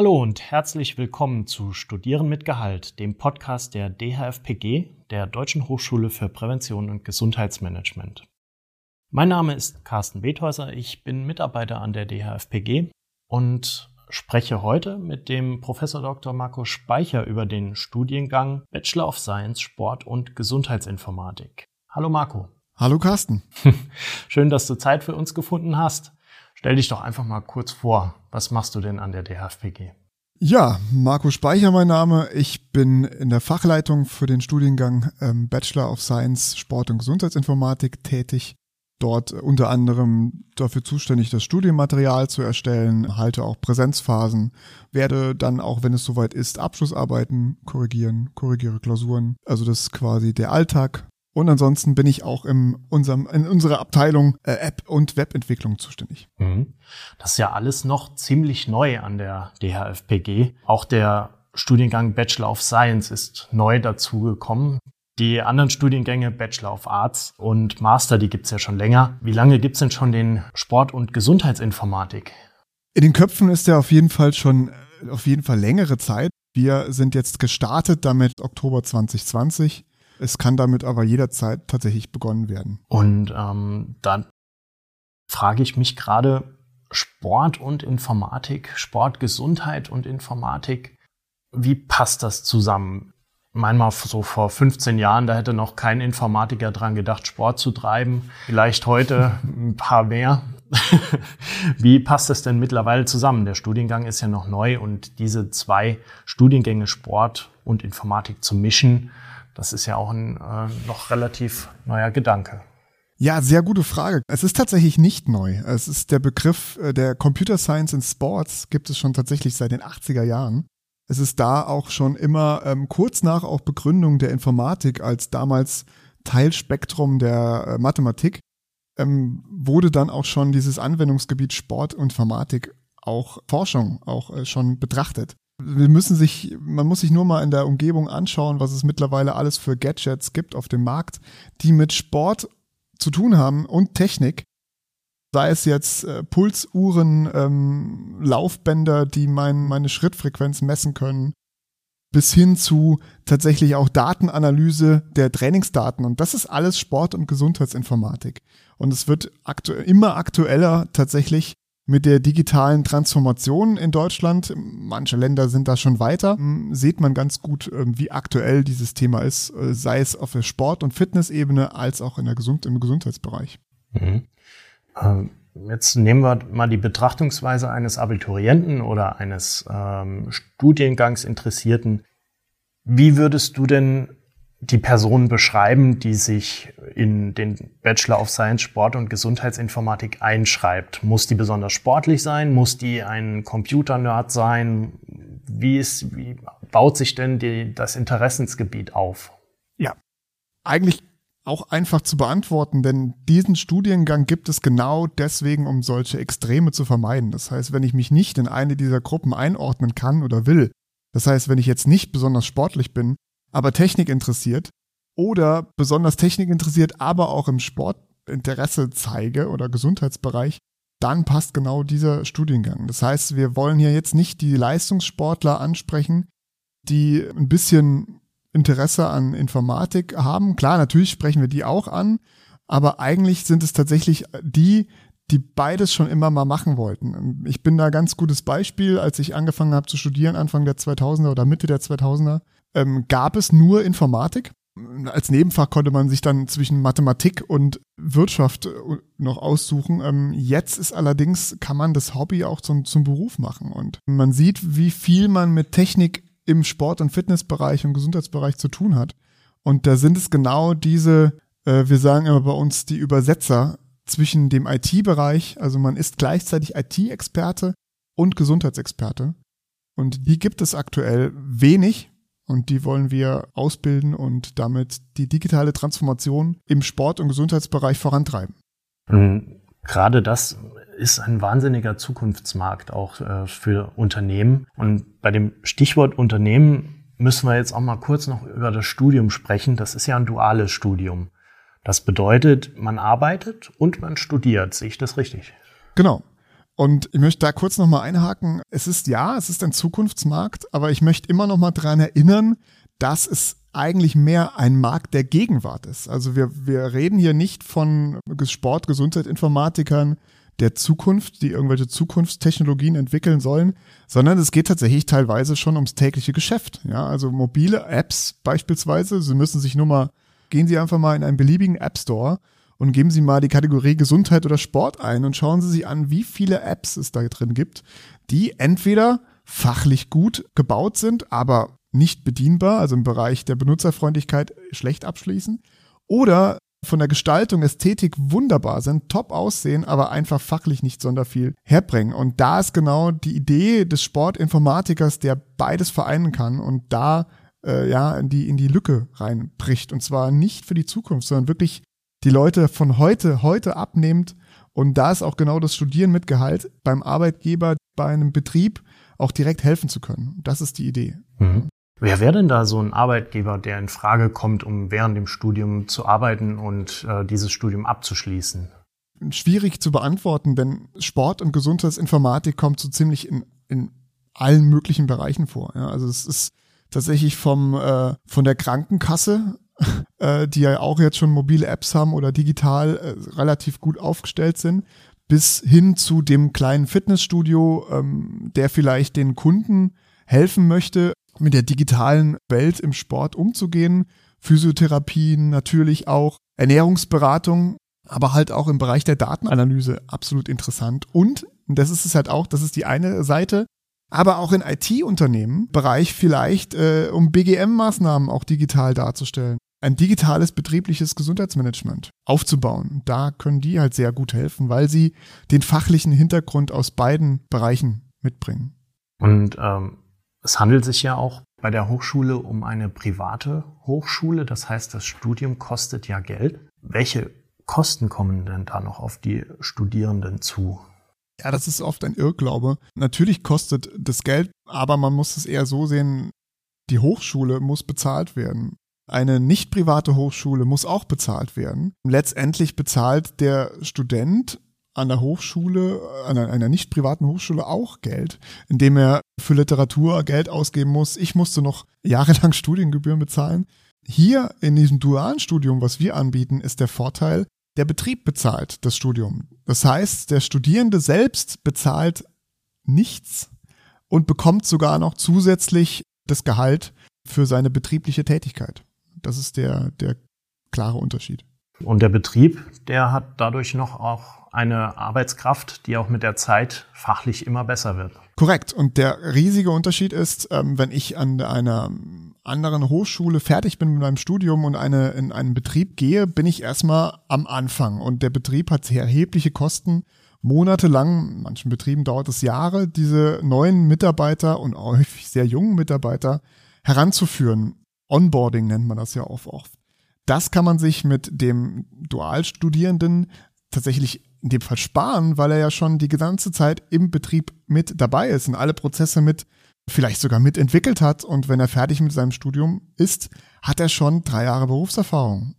Hallo und herzlich willkommen zu Studieren mit Gehalt, dem Podcast der DHFPG, der Deutschen Hochschule für Prävention und Gesundheitsmanagement. Mein Name ist Carsten Bethäuser, ich bin Mitarbeiter an der DHFPG und spreche heute mit dem Professor Dr. Marco Speicher über den Studiengang Bachelor of Science Sport und Gesundheitsinformatik. Hallo Marco. Hallo Carsten. Schön, dass du Zeit für uns gefunden hast. Stell dich doch einfach mal kurz vor. Was machst du denn an der DHFPG? Ja, Marco Speicher mein Name. Ich bin in der Fachleitung für den Studiengang ähm, Bachelor of Science Sport und Gesundheitsinformatik tätig. Dort unter anderem dafür zuständig, das Studienmaterial zu erstellen, halte auch Präsenzphasen, werde dann auch, wenn es soweit ist, Abschlussarbeiten korrigieren, korrigiere Klausuren. Also das ist quasi der Alltag und ansonsten bin ich auch in, unserem, in unserer Abteilung äh, App- und Webentwicklung zuständig. Mhm. Das ist ja alles noch ziemlich neu an der DHFPG. Auch der Studiengang Bachelor of Science ist neu dazugekommen. Die anderen Studiengänge Bachelor of Arts und Master, die gibt's ja schon länger. Wie lange gibt's denn schon den Sport- und Gesundheitsinformatik? In den Köpfen ist der auf jeden Fall schon auf jeden Fall längere Zeit. Wir sind jetzt gestartet damit Oktober 2020 es kann damit aber jederzeit tatsächlich begonnen werden. Und ähm, dann frage ich mich gerade, Sport und Informatik, Sport, Gesundheit und Informatik, wie passt das zusammen? Manchmal so vor 15 Jahren, da hätte noch kein Informatiker dran gedacht, Sport zu treiben. Vielleicht heute ein paar mehr. Wie passt das denn mittlerweile zusammen? Der Studiengang ist ja noch neu und diese zwei Studiengänge Sport und Informatik zu mischen, das ist ja auch ein äh, noch relativ neuer Gedanke. Ja, sehr gute Frage. Es ist tatsächlich nicht neu. Es ist der Begriff äh, der Computer Science in Sports gibt es schon tatsächlich seit den 80er Jahren. Es ist da auch schon immer ähm, kurz nach auch Begründung der Informatik als damals Teilspektrum der äh, Mathematik ähm, wurde dann auch schon dieses Anwendungsgebiet Sport und Informatik auch Forschung auch äh, schon betrachtet wir müssen sich, man muss sich nur mal in der Umgebung anschauen, was es mittlerweile alles für Gadgets gibt auf dem Markt, die mit Sport zu tun haben und Technik. Sei es jetzt äh, Pulsuhren, ähm, Laufbänder, die mein, meine Schrittfrequenz messen können, bis hin zu tatsächlich auch Datenanalyse der Trainingsdaten. Und das ist alles Sport- und Gesundheitsinformatik. Und es wird aktu immer aktueller tatsächlich mit der digitalen Transformation in Deutschland. Manche Länder sind da schon weiter. Hm, sieht man ganz gut, ähm, wie aktuell dieses Thema ist, äh, sei es auf der Sport- und Fitnessebene als auch in der Gesund im Gesundheitsbereich. Mhm. Ähm, jetzt nehmen wir mal die Betrachtungsweise eines Abiturienten oder eines ähm, Studiengangsinteressierten. Wie würdest du denn die Person beschreiben, die sich in den Bachelor of Science Sport und Gesundheitsinformatik einschreibt? Muss die besonders sportlich sein? Muss die ein Computernerd sein? Wie, ist, wie baut sich denn die, das Interessensgebiet auf? Ja, eigentlich auch einfach zu beantworten, denn diesen Studiengang gibt es genau deswegen, um solche Extreme zu vermeiden. Das heißt, wenn ich mich nicht in eine dieser Gruppen einordnen kann oder will, das heißt, wenn ich jetzt nicht besonders sportlich bin, aber Technik interessiert oder besonders Technik interessiert, aber auch im Sport Interesse zeige oder Gesundheitsbereich, dann passt genau dieser Studiengang. Das heißt, wir wollen hier jetzt nicht die Leistungssportler ansprechen, die ein bisschen Interesse an Informatik haben. Klar, natürlich sprechen wir die auch an, aber eigentlich sind es tatsächlich die, die beides schon immer mal machen wollten. Ich bin da ganz gutes Beispiel, als ich angefangen habe zu studieren, Anfang der 2000er oder Mitte der 2000er, ähm, gab es nur Informatik. Als Nebenfach konnte man sich dann zwischen Mathematik und Wirtschaft äh, noch aussuchen. Ähm, jetzt ist allerdings, kann man das Hobby auch zum, zum Beruf machen. Und man sieht, wie viel man mit Technik im Sport- und Fitnessbereich und Gesundheitsbereich zu tun hat. Und da sind es genau diese, äh, wir sagen immer bei uns, die Übersetzer zwischen dem IT-Bereich, also man ist gleichzeitig IT-Experte und Gesundheitsexperte. Und die gibt es aktuell wenig, und die wollen wir ausbilden und damit die digitale Transformation im Sport- und Gesundheitsbereich vorantreiben. Ähm, gerade das ist ein wahnsinniger Zukunftsmarkt auch äh, für Unternehmen. Und bei dem Stichwort Unternehmen müssen wir jetzt auch mal kurz noch über das Studium sprechen. Das ist ja ein duales Studium. Das bedeutet, man arbeitet und man studiert. Sehe ich das richtig? Genau. Und ich möchte da kurz nochmal einhaken. Es ist ja, es ist ein Zukunftsmarkt, aber ich möchte immer nochmal dran erinnern, dass es eigentlich mehr ein Markt der Gegenwart ist. Also wir, wir reden hier nicht von Sport, Gesundheit, Informatikern der Zukunft, die irgendwelche Zukunftstechnologien entwickeln sollen, sondern es geht tatsächlich teilweise schon ums tägliche Geschäft. Ja, also mobile Apps beispielsweise. Sie müssen sich nur mal, gehen Sie einfach mal in einen beliebigen App Store und geben Sie mal die Kategorie Gesundheit oder Sport ein und schauen Sie sich an, wie viele Apps es da drin gibt, die entweder fachlich gut gebaut sind, aber nicht bedienbar, also im Bereich der Benutzerfreundlichkeit schlecht abschließen, oder von der Gestaltung, Ästhetik wunderbar sind, top aussehen, aber einfach fachlich nicht sonder viel herbringen. Und da ist genau die Idee des Sportinformatikers, der beides vereinen kann und da äh, ja in die in die Lücke reinbricht. Und zwar nicht für die Zukunft, sondern wirklich die Leute von heute, heute abnimmt. Und da ist auch genau das Studieren mit Gehalt beim Arbeitgeber, bei einem Betrieb auch direkt helfen zu können. Das ist die Idee. Mhm. Wer wäre denn da so ein Arbeitgeber, der in Frage kommt, um während dem Studium zu arbeiten und äh, dieses Studium abzuschließen? Schwierig zu beantworten, denn Sport und Gesundheitsinformatik kommt so ziemlich in, in allen möglichen Bereichen vor. Ja, also es ist tatsächlich vom äh, von der Krankenkasse äh, die ja auch jetzt schon mobile Apps haben oder digital äh, relativ gut aufgestellt sind, bis hin zu dem kleinen Fitnessstudio, ähm, der vielleicht den Kunden helfen möchte, mit der digitalen Welt im Sport umzugehen. Physiotherapien natürlich auch, Ernährungsberatung, aber halt auch im Bereich der Datenanalyse absolut interessant. Und, und das ist es halt auch, das ist die eine Seite, aber auch in IT-Unternehmen Bereich vielleicht, äh, um BGM-Maßnahmen auch digital darzustellen ein digitales betriebliches Gesundheitsmanagement aufzubauen. Da können die halt sehr gut helfen, weil sie den fachlichen Hintergrund aus beiden Bereichen mitbringen. Und ähm, es handelt sich ja auch bei der Hochschule um eine private Hochschule. Das heißt, das Studium kostet ja Geld. Welche Kosten kommen denn da noch auf die Studierenden zu? Ja, das ist oft ein Irrglaube. Natürlich kostet das Geld, aber man muss es eher so sehen, die Hochschule muss bezahlt werden. Eine nicht private Hochschule muss auch bezahlt werden. Letztendlich bezahlt der Student an der Hochschule, an einer nicht privaten Hochschule auch Geld, indem er für Literatur Geld ausgeben muss. Ich musste noch jahrelang Studiengebühren bezahlen. Hier in diesem dualen Studium, was wir anbieten, ist der Vorteil, der Betrieb bezahlt das Studium. Das heißt, der Studierende selbst bezahlt nichts und bekommt sogar noch zusätzlich das Gehalt für seine betriebliche Tätigkeit. Das ist der, der klare Unterschied. Und der Betrieb, der hat dadurch noch auch eine Arbeitskraft, die auch mit der Zeit fachlich immer besser wird. Korrekt. Und der riesige Unterschied ist, ähm, wenn ich an einer anderen Hochschule fertig bin mit meinem Studium und eine, in einen Betrieb gehe, bin ich erstmal am Anfang. Und der Betrieb hat sehr erhebliche Kosten. Monatelang, in manchen Betrieben dauert es Jahre, diese neuen Mitarbeiter und häufig sehr jungen Mitarbeiter heranzuführen. Onboarding nennt man das ja oft. Das kann man sich mit dem Dualstudierenden tatsächlich in dem Fall sparen, weil er ja schon die ganze Zeit im Betrieb mit dabei ist und alle Prozesse mit, vielleicht sogar mitentwickelt hat. Und wenn er fertig mit seinem Studium ist, hat er schon drei Jahre Berufserfahrung.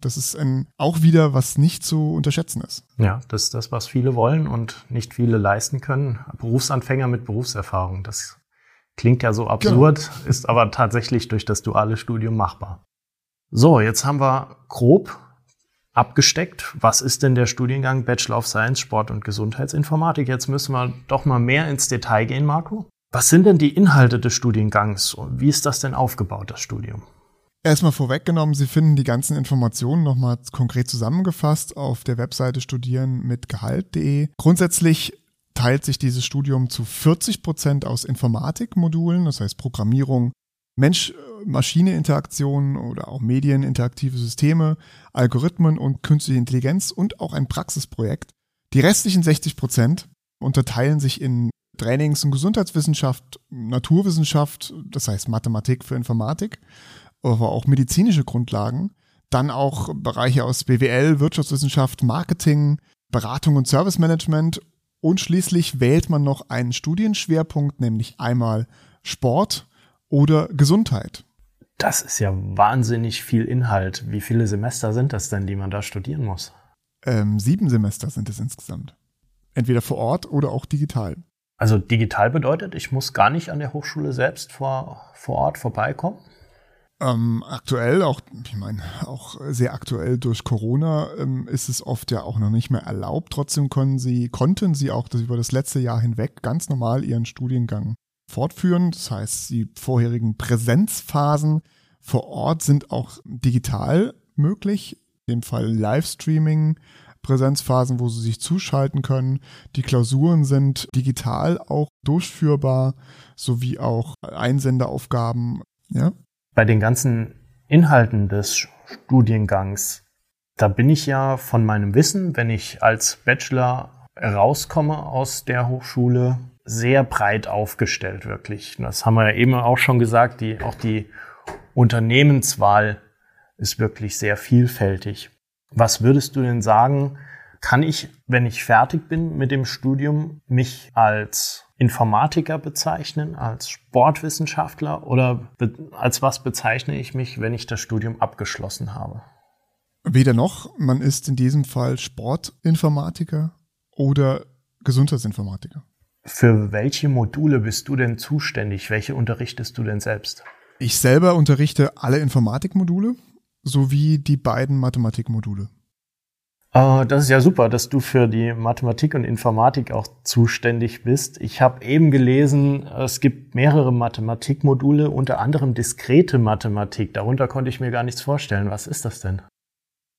Das ist ein, auch wieder, was nicht zu unterschätzen ist. Ja, das ist das, was viele wollen und nicht viele leisten können. Berufsanfänger mit Berufserfahrung, das Klingt ja so absurd, genau. ist aber tatsächlich durch das duale Studium machbar. So, jetzt haben wir grob abgesteckt. Was ist denn der Studiengang Bachelor of Science, Sport und Gesundheitsinformatik? Jetzt müssen wir doch mal mehr ins Detail gehen, Marco. Was sind denn die Inhalte des Studiengangs und wie ist das denn aufgebaut, das Studium? Erstmal vorweggenommen, Sie finden die ganzen Informationen nochmal konkret zusammengefasst auf der Webseite studieren mit Gehalt.de. Grundsätzlich teilt sich dieses Studium zu 40 Prozent aus Informatikmodulen, das heißt Programmierung, Mensch-Maschine-Interaktion oder auch Medien-interaktive Systeme, Algorithmen und künstliche Intelligenz und auch ein Praxisprojekt. Die restlichen 60 Prozent unterteilen sich in Trainings- und Gesundheitswissenschaft, Naturwissenschaft, das heißt Mathematik für Informatik, aber auch medizinische Grundlagen, dann auch Bereiche aus BWL, Wirtschaftswissenschaft, Marketing, Beratung und Service Management und schließlich wählt man noch einen Studienschwerpunkt, nämlich einmal Sport oder Gesundheit. Das ist ja wahnsinnig viel Inhalt. Wie viele Semester sind das denn, die man da studieren muss? Ähm, sieben Semester sind es insgesamt. Entweder vor Ort oder auch digital. Also digital bedeutet, ich muss gar nicht an der Hochschule selbst vor, vor Ort vorbeikommen? Ähm, aktuell, auch, ich meine, auch sehr aktuell durch Corona ähm, ist es oft ja auch noch nicht mehr erlaubt. Trotzdem können sie, konnten sie auch das über das letzte Jahr hinweg ganz normal ihren Studiengang fortführen. Das heißt, die vorherigen Präsenzphasen vor Ort sind auch digital möglich. In dem Fall Livestreaming, Präsenzphasen, wo sie sich zuschalten können. Die Klausuren sind digital auch durchführbar, sowie auch Einsenderaufgaben. Ja. Bei den ganzen Inhalten des Studiengangs, da bin ich ja von meinem Wissen, wenn ich als Bachelor rauskomme aus der Hochschule, sehr breit aufgestellt, wirklich. Das haben wir ja eben auch schon gesagt, die, auch die Unternehmenswahl ist wirklich sehr vielfältig. Was würdest du denn sagen, kann ich, wenn ich fertig bin mit dem Studium, mich als Informatiker bezeichnen, als Sportwissenschaftler oder als was bezeichne ich mich, wenn ich das Studium abgeschlossen habe? Weder noch, man ist in diesem Fall Sportinformatiker oder Gesundheitsinformatiker. Für welche Module bist du denn zuständig? Welche unterrichtest du denn selbst? Ich selber unterrichte alle Informatikmodule sowie die beiden Mathematikmodule. Uh, das ist ja super, dass du für die Mathematik und Informatik auch zuständig bist. Ich habe eben gelesen, es gibt mehrere Mathematikmodule, unter anderem diskrete Mathematik. Darunter konnte ich mir gar nichts vorstellen. Was ist das denn?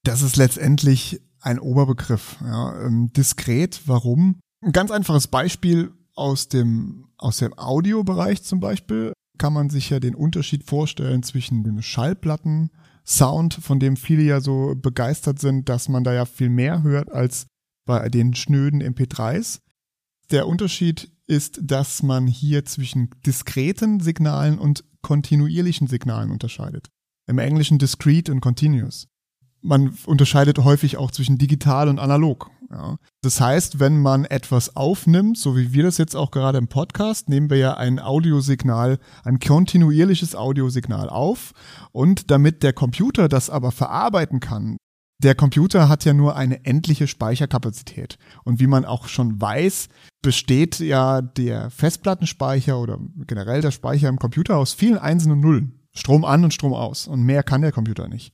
Das ist letztendlich ein Oberbegriff. Ja, ähm, diskret, warum? Ein ganz einfaches Beispiel aus dem, aus dem Audiobereich zum Beispiel kann man sich ja den Unterschied vorstellen zwischen dem Schallplatten, Sound, von dem viele ja so begeistert sind, dass man da ja viel mehr hört als bei den schnöden MP3s. Der Unterschied ist, dass man hier zwischen diskreten Signalen und kontinuierlichen Signalen unterscheidet. Im Englischen discrete und continuous man unterscheidet häufig auch zwischen digital und analog. Ja. Das heißt, wenn man etwas aufnimmt, so wie wir das jetzt auch gerade im Podcast, nehmen wir ja ein Audiosignal, ein kontinuierliches Audiosignal auf und damit der Computer das aber verarbeiten kann, der Computer hat ja nur eine endliche Speicherkapazität. Und wie man auch schon weiß, besteht ja der Festplattenspeicher oder generell der Speicher im Computer aus vielen Einsen und Nullen. Strom an und Strom aus. Und mehr kann der Computer nicht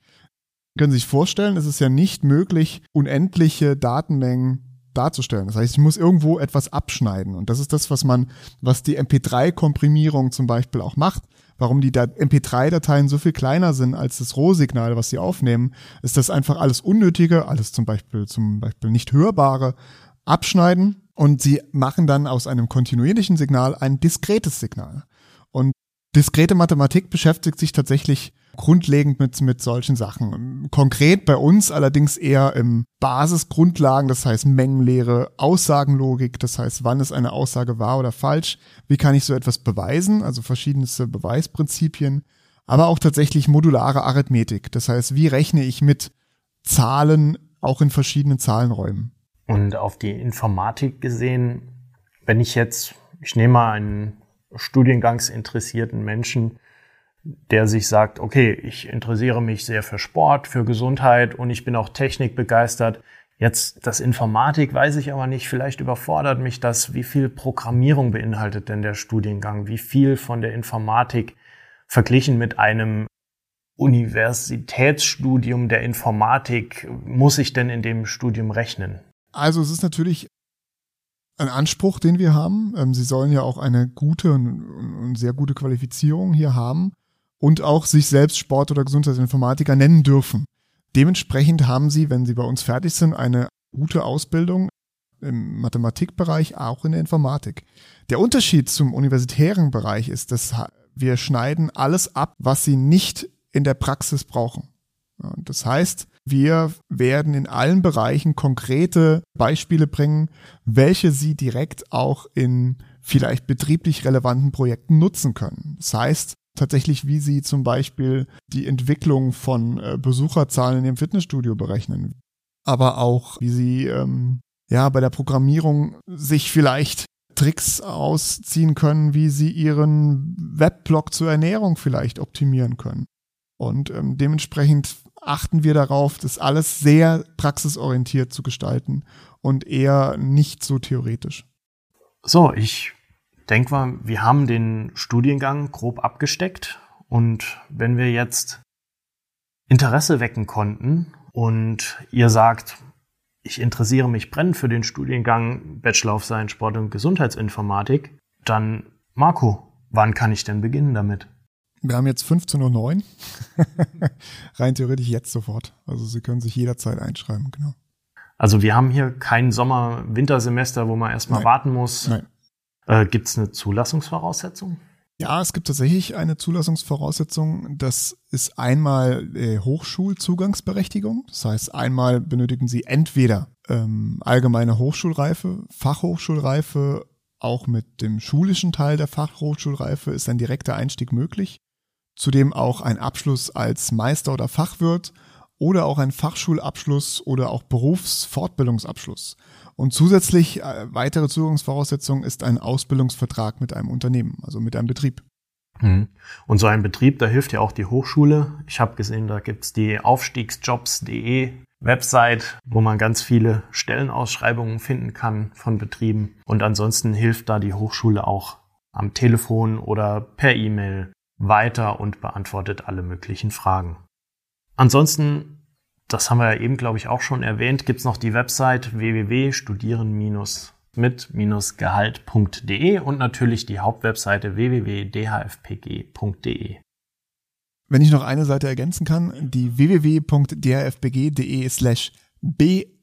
können Sie sich vorstellen, es ist ja nicht möglich, unendliche Datenmengen darzustellen. Das heißt, ich muss irgendwo etwas abschneiden. Und das ist das, was man, was die MP3-Komprimierung zum Beispiel auch macht. Warum die MP3-Dateien so viel kleiner sind als das Rohsignal, was sie aufnehmen, ist das einfach alles Unnötige, alles zum Beispiel, zum Beispiel nicht hörbare abschneiden. Und sie machen dann aus einem kontinuierlichen Signal ein diskretes Signal. Und diskrete Mathematik beschäftigt sich tatsächlich grundlegend mit, mit solchen Sachen. Konkret bei uns allerdings eher im Basisgrundlagen, das heißt Mengenlehre, Aussagenlogik, das heißt, wann ist eine Aussage wahr oder falsch, wie kann ich so etwas beweisen, also verschiedenste Beweisprinzipien, aber auch tatsächlich modulare Arithmetik, das heißt, wie rechne ich mit Zahlen auch in verschiedenen Zahlenräumen. Und auf die Informatik gesehen, wenn ich jetzt, ich nehme mal einen studiengangsinteressierten Menschen, der sich sagt, okay, ich interessiere mich sehr für Sport, für Gesundheit und ich bin auch technikbegeistert. Jetzt das Informatik weiß ich aber nicht, vielleicht überfordert mich das, wie viel Programmierung beinhaltet denn der Studiengang, wie viel von der Informatik verglichen mit einem Universitätsstudium der Informatik muss ich denn in dem Studium rechnen? Also es ist natürlich ein Anspruch, den wir haben. Ähm, Sie sollen ja auch eine gute und sehr gute Qualifizierung hier haben und auch sich selbst Sport- oder Gesundheitsinformatiker nennen dürfen. Dementsprechend haben sie, wenn sie bei uns fertig sind, eine gute Ausbildung im Mathematikbereich, auch in der Informatik. Der Unterschied zum universitären Bereich ist, dass wir schneiden alles ab, was sie nicht in der Praxis brauchen. Das heißt, wir werden in allen Bereichen konkrete Beispiele bringen, welche Sie direkt auch in vielleicht betrieblich relevanten Projekten nutzen können. Das heißt, tatsächlich, wie sie zum Beispiel die Entwicklung von äh, Besucherzahlen in ihrem Fitnessstudio berechnen. Aber auch, wie sie ähm, ja bei der Programmierung sich vielleicht Tricks ausziehen können, wie sie ihren Webblog zur Ernährung vielleicht optimieren können. Und ähm, dementsprechend achten wir darauf, das alles sehr praxisorientiert zu gestalten und eher nicht so theoretisch. So, ich denke mal, wir haben den Studiengang grob abgesteckt und wenn wir jetzt Interesse wecken konnten und ihr sagt, ich interessiere mich brennend für den Studiengang Bachelor of Science Sport und Gesundheitsinformatik, dann Marco, wann kann ich denn beginnen damit? Wir haben jetzt 15.09 Uhr. Rein theoretisch jetzt sofort. Also Sie können sich jederzeit einschreiben, genau. Also wir haben hier kein Sommer-Wintersemester, wo man erstmal warten muss. Nein. Äh, Gibt es eine Zulassungsvoraussetzung? Ja, es gibt tatsächlich eine Zulassungsvoraussetzung. Das ist einmal äh, Hochschulzugangsberechtigung. Das heißt, einmal benötigen Sie entweder ähm, allgemeine Hochschulreife, Fachhochschulreife, auch mit dem schulischen Teil der Fachhochschulreife ist ein direkter Einstieg möglich. Zudem auch ein Abschluss als Meister oder Fachwirt oder auch ein Fachschulabschluss oder auch Berufsfortbildungsabschluss. Und zusätzlich äh, weitere Zugangsvoraussetzung ist ein Ausbildungsvertrag mit einem Unternehmen, also mit einem Betrieb. Mhm. Und so ein Betrieb, da hilft ja auch die Hochschule. Ich habe gesehen, da gibt's die aufstiegsjobs.de Website, wo man ganz viele Stellenausschreibungen finden kann von Betrieben. Und ansonsten hilft da die Hochschule auch am Telefon oder per E-Mail weiter und beantwortet alle möglichen Fragen. Ansonsten das haben wir ja eben, glaube ich, auch schon erwähnt, gibt es noch die Website www.studieren-mit-gehalt.de und natürlich die Hauptwebseite www.dhfpg.de. Wenn ich noch eine Seite ergänzen kann, die www.drfbg.de slash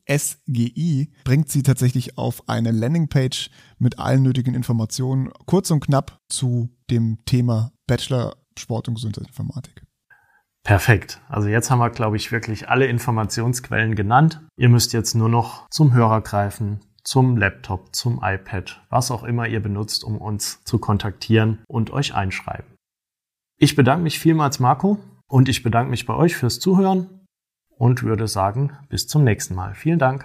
bsgi bringt sie tatsächlich auf eine Landingpage mit allen nötigen Informationen, kurz und knapp zu dem Thema Bachelor Sport und Gesundheitsinformatik. Perfekt. Also jetzt haben wir, glaube ich, wirklich alle Informationsquellen genannt. Ihr müsst jetzt nur noch zum Hörer greifen, zum Laptop, zum iPad, was auch immer ihr benutzt, um uns zu kontaktieren und euch einschreiben. Ich bedanke mich vielmals, Marco, und ich bedanke mich bei euch fürs Zuhören und würde sagen, bis zum nächsten Mal. Vielen Dank.